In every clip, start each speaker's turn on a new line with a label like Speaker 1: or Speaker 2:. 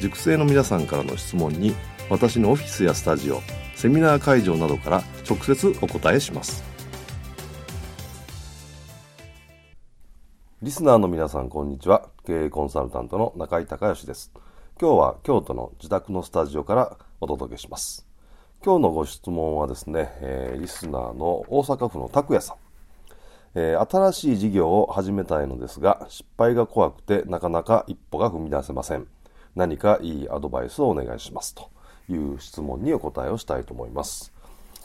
Speaker 1: 塾生の皆さんからの質問に私のオフィスやスタジオセミナー会場などから直接お答えします。リスナーの皆さんこんにちは。経営コンサルタントの中井隆義です。今日は京都の自宅のスタジオからお届けします。今日のご質問はですね、えー、リスナーの大阪府の拓也さん。えー、新しい事業を始めたいのですが失敗が怖くてなかなか一歩が踏み出せません。何かいいアドバイスをお願いしますという質問にお答えをしたいと思います。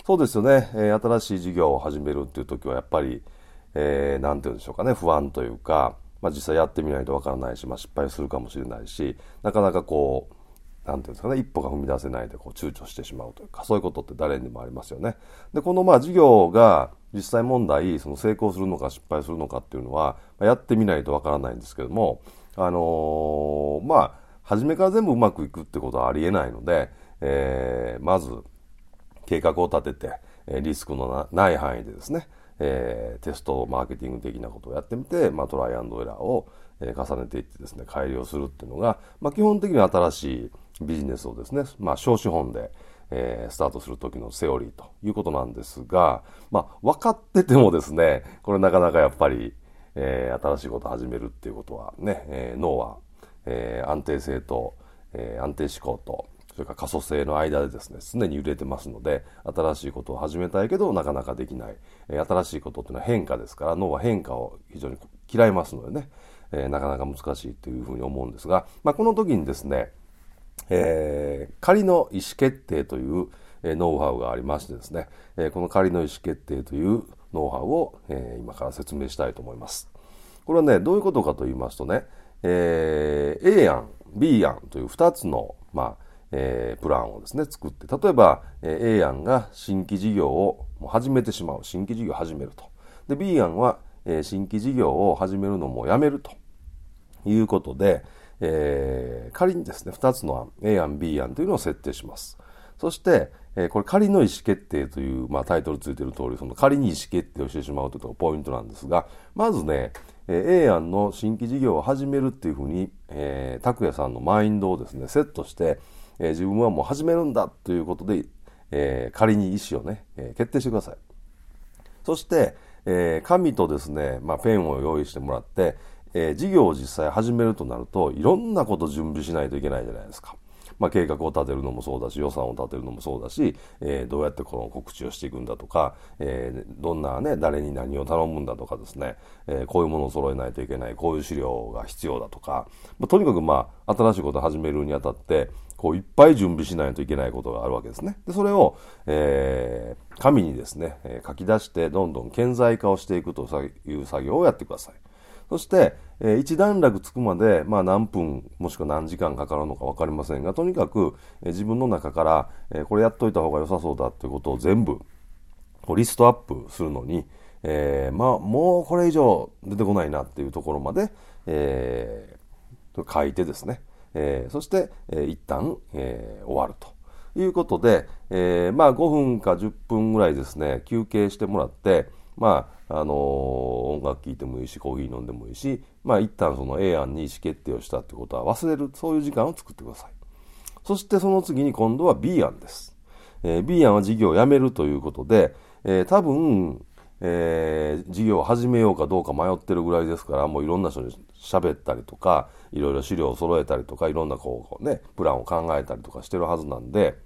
Speaker 1: そうですよね、えー、新しい事業を始めるっていう時はやっぱり、えー、て言うんでしょうかね、不安というか、まあ、実際やってみないとわからないし、まあ、失敗するかもしれないし、なかなかこう、なんていうんですかね、一歩が踏み出せないでこう躊躇してしまうというか、そういうことって誰にもありますよね。で、このまあ事業が実際問題、その成功するのか失敗するのかっていうのは、まあ、やってみないとわからないんですけども、あのー、まあ、初めから全部うまくいくってことはありえないので、えー、まず計画を立てて、リスクのない範囲でですね、えー、テストマーケティング的なことをやってみて、まあ、トライアンドエラーを、え、重ねていってですね、改良するっていうのが、まあ、基本的に新しいビジネスをですね、まあ、小資本で、えー、スタートする時のセオリーということなんですが、まあ、分かっててもですね、これなかなかやっぱり、えー、新しいことを始めるっていうことはね、えー、脳はえー、安定性と、えー、安定志向と、それから可塑性の間でですね、常に揺れてますので、新しいことを始めたいけど、なかなかできない。え、新しいことっていうのは変化ですから、脳は変化を非常に嫌いますのでね、え、なかなか難しいというふうに思うんですが、まあ、この時にですね、えー、仮の意思決定という、え、ノウハウがありましてですね、え、この仮の意思決定というノウハウを、え、今から説明したいと思います。これはね、どういうことかと言いますとね、えー、A 案、B 案という2つの、まあえー、プランをですね、作って、例えば、えー、A 案が新規事業を始めてしまう。新規事業を始めると。で、B 案は、えー、新規事業を始めるのもやめるということで、えー、仮にですね、2つの案、A 案、B 案というのを設定します。そして、えー、これ仮の意思決定という、まあ、タイトルついてる通り、その仮に意思決定をしてしまうというのがポイントなんですが、まずね、え A 案の新規事業を始めるっていうふうに、えー、拓也さんのマインドをですね、セットして、えー、自分はもう始めるんだということで、えー、仮に意思をね、え、決定してください。そして、えー、紙とですね、まあ、ペンを用意してもらって、え、事業を実際始めるとなると、いろんなこと準備しないといけないじゃないですか。まあ、計画を立てるのもそうだし、予算を立てるのもそうだし、えー、どうやってこの告知をしていくんだとか、えー、どんなね、誰に何を頼むんだとかですね、えー、こういうものを揃えないといけない、こういう資料が必要だとか、まあ、とにかくまあ、新しいことを始めるにあたって、こういっぱい準備しないといけないことがあるわけですね。で、それを、えー、紙にですね、え、書き出してどんどん顕在化をしていくという作業をやってください。そして、えー、一段落つくまで、まあ何分もしくは何時間かかるのかわかりませんが、とにかく、えー、自分の中から、えー、これやっといた方が良さそうだということを全部、こうリストアップするのに、えー、まあもうこれ以上出てこないなっていうところまで、えー、書いてですね、えー、そして、えー、一旦、えー、終わると。いうことで、えー、まあ5分か10分ぐらいですね、休憩してもらって、まあ、あのー、音楽聴いてもいいし、コーヒー飲んでもいいし、まあ、一旦その A 案に意思決定をしたってことは忘れる、そういう時間を作ってください。そしてその次に今度は B 案です。えー、B 案は事業を辞めるということで、えー、多分、えー、事業を始めようかどうか迷ってるぐらいですから、もういろんな人に喋ったりとか、いろいろ資料を揃えたりとか、いろんなこうね、プランを考えたりとかしてるはずなんで、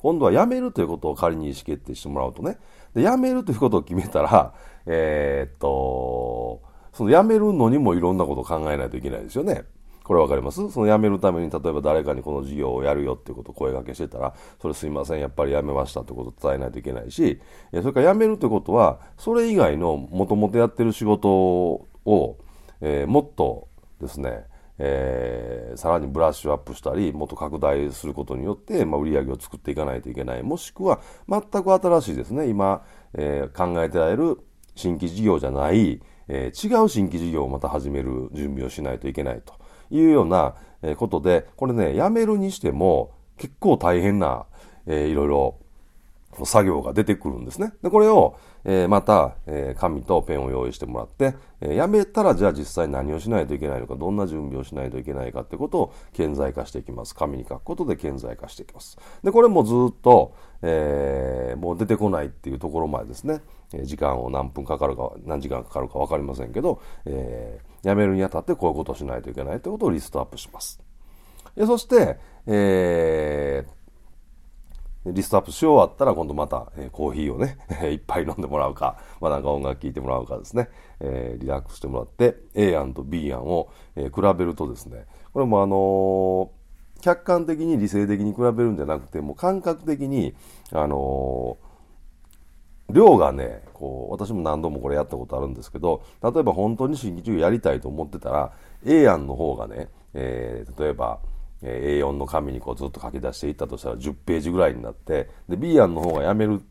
Speaker 1: 今度は辞めるということを仮に意思決定してもらうとね、で、辞めるということを決めたら、えー、っと、その辞めるのにもいろんなことを考えないといけないですよね。これわかります？その辞めるために、例えば誰かにこの事業をやるよっていうことを声掛けしてたら、それすいません、やっぱり辞めましたってことを伝えないといけないし、それから辞めるってことは、それ以外のもともとやってる仕事を、えー、もっとですね、えー、さらにブラッシュアップしたり、もっと拡大することによって、まあ、売り上げを作っていかないといけない。もしくは、全く新しいですね、今、えー、考えてられる新規事業じゃない、えー、違う新規事業をまた始める準備をしないといけないというようなことで、これね、やめるにしても結構大変な、えー、いろいろ作業が出てくるんですね。で、これを、えー、また、えー、紙とペンを用意してもらって、えー、やめたらじゃあ実際何をしないといけないのか、どんな準備をしないといけないかってことを顕在化していきます。紙に書くことで顕在化していきます。で、これもずっと、えー、もう出てこないっていうところまでですね、え時間を何分かかるか、何時間かかるか分かりませんけど、えー、やめるにあたってこういうことをしないといけないってことをリストアップします。でそして、えー、リストアップし終わったら今度また、えー、コーヒーをね、いっぱい飲んでもらうか、まあなんか音楽聴いてもらうかですね、えー、リラックスしてもらって、A 案と B 案を、えー、比べるとですね、これもあの客観的に理性的に比べるんじゃなくて、もう感覚的に、あの量がね、こう、私も何度もこれやったことあるんですけど、例えば本当に新規授業やりたいと思ってたら、A 案の方がね、えー、例えば、A4 の紙にこうずっと書き出していったとしたら10ページぐらいになってで B 案の方がやめる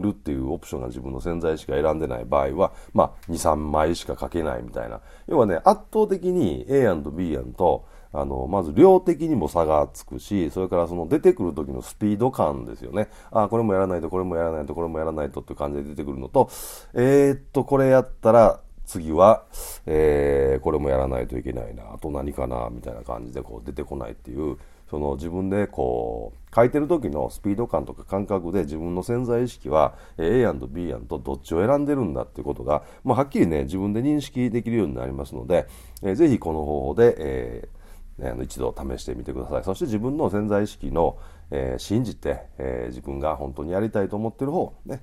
Speaker 1: るっていうオプションが自分の潜在意識が選んでない場合は、まあ、2、3枚しか書けないみたいな。要はね、圧倒的に A 案と B 案と、あの、まず量的にも差がつくし、それからその出てくる時のスピード感ですよね。あ、これもやらないと、これもやらないと、これもやらないとっていう感じで出てくるのと、えー、っと、これやったら、次は、えー、これもやらないといけないな、あと何かな、みたいな感じでこう出てこないっていう、その自分でこう、書いてる時のスピード感とか感覚で自分の潜在意識は A 案と B 案とどっちを選んでるんだっていうことが、まあ、はっきりね、自分で認識できるようになりますので、えー、ぜひこの方法で、えーね、一度試してみてください。そして自分の潜在意識の、えー、信じて、えー、自分が本当にやりたいと思ってる方、ね、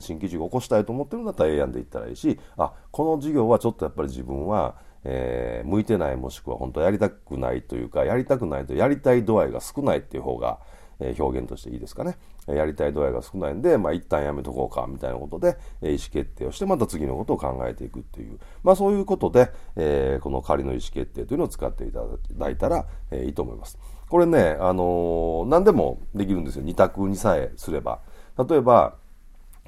Speaker 1: 新規事業を起こしたいと思ってるんだったら A 案で行ったらいいし、あ、この事業はちょっとやっぱり自分は、えー、向いてないもしくは本当はやりたくないというか、やりたくないとやりたい度合いが少ないっていう方が、えー、表現としていいですかね。やりたい度合いが少ないんで、まあ一旦やめとこうか、みたいなことで、えー、意思決定をして、また次のことを考えていくっていう、まあそういうことで、えー、この仮の意思決定というのを使っていただいたら、えー、いいと思います。これね、あのー、何でもできるんですよ。二択にさえすれば。例えば、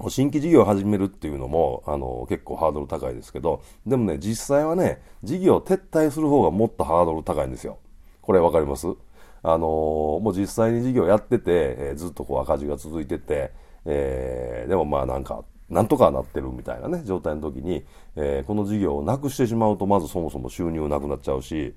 Speaker 1: 新規事業を始めるっていうのも、あの、結構ハードル高いですけど、でもね、実際はね、事業撤退する方がもっとハードル高いんですよ。これわかります？あのもう実際に事業やってて、えー、ずっとこう赤字が続いてて、えー、でもまあなんか、なんとかなってるみたいなね、状態の時に、えー、この事業をなくしてしまうと、まずそもそも収入なくなっちゃうし、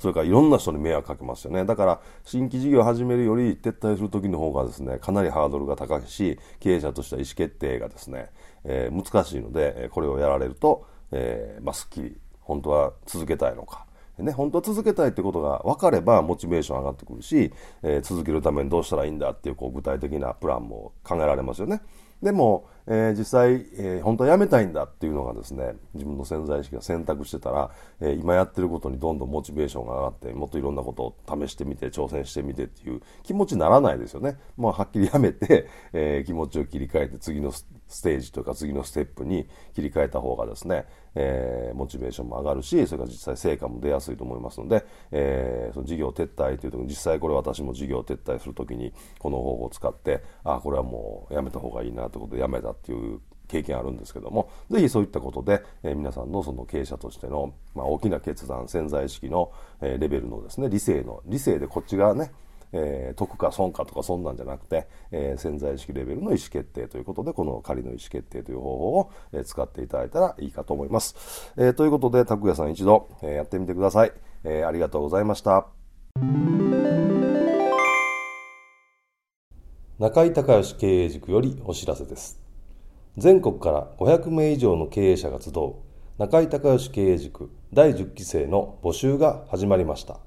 Speaker 1: それからいろんな人に迷惑かけますよね。だから、新規事業を始めるより撤退する時の方がですね、かなりハードルが高いし、経営者としては意思決定がですね、えー、難しいので、これをやられると、えー、まあ、すっきり、本当は続けたいのか。ね、本当は続けたいってことが分かればモチベーション上がってくるし、えー、続けるためにどうしたらいいんだっていうこう具体的なプランも考えられますよね。でも、えー、実際、えー、本当はやめたいんだっていうのがですね、自分の潜在意識が選択してたら、えー、今やってることにどんどんモチベーションが上がって、もっといろんなことを試してみて、挑戦してみてっていう気持ちにならないですよね。まあ、はっきりやめて、え気持ちを切り替えて次のステージというか次のステップに切り替えた方がですね、えー、モチベーションも上がるし、それから実際成果も出やすいと思いますので、えー、その事業撤退というと実際これ私も事業撤退するときにこの方法を使って、あ、これはもうやめた方がいいなということでやめたっていう経験あるんですけども、ぜひそういったことで、えー、皆さんのその経営者としての、まあ、大きな決断、潜在意識の、えー、レベルのですね、理性の、理性でこっちがね、えー、得か損かとかそんなんじゃなくて、えー、潜在意識レベルの意思決定ということで、この仮の意思決定という方法を、えー、使っていただいたらいいかと思います。えー、ということで、拓也さん一度、えー、やってみてください。えー、ありがとうございました。中井隆義経営塾よりお知らせです。全国から500名以上の経営者が集う中井隆義経営塾第10期生の募集が始まりました。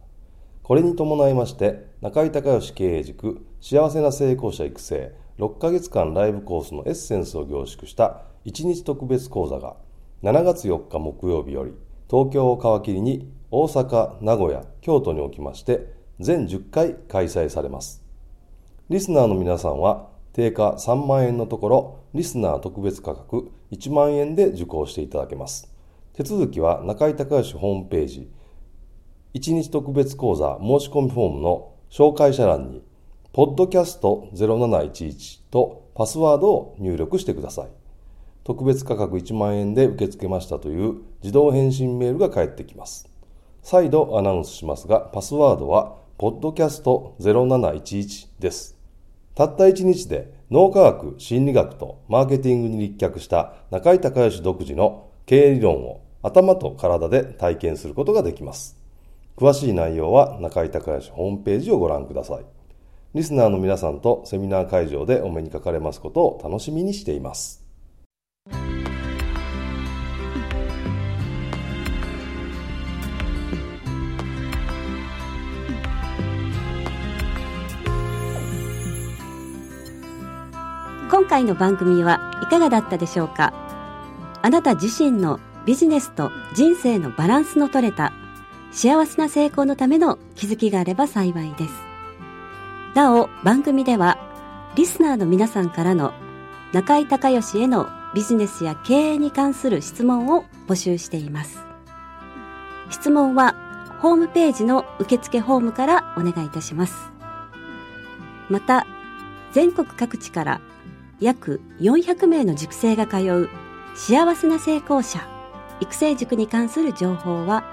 Speaker 1: これに伴いまして中井隆義経営塾幸せな成功者育成6ヶ月間ライブコースのエッセンスを凝縮した1日特別講座が7月4日木曜日より東京を皮切りに大阪、名古屋、京都におきまして全10回開催されます。リスナーの皆さんは定価3万円のところリスナー特別価格1万円で受講していただけます。手続きは中井隆義ホームページ1日特別講座申し込みフォームの紹介者欄にポッドキャスト0711とパスワードを入力してください。特別価格1万円で受け付けましたという自動返信メールが返ってきます。再度アナウンスしますが、パスワードは、ポッドキャスト0711です。たった1日で脳科学、心理学とマーケティングに立脚した中井隆義独自の経営理論を頭と体で体験することができます。詳しい内容は中井隆義ホームページをご覧ください。リスナーの皆さんとセミナー会場でお目にかかれますことを楽しみにしています。
Speaker 2: 今回の番組はいかがだったでしょうか？あなた自身のビジネスと人生のバランスの取れた幸せな成功のための気づきがあれば幸いです。なお、番組ではリスナーの皆さんからの中井隆義へのビジネスや経営に関する質問を募集しています。質問はホームページの受付ホームからお願いいたします。また、全国各地から約400名の塾生が通う幸せな成功者育成塾に関する情報は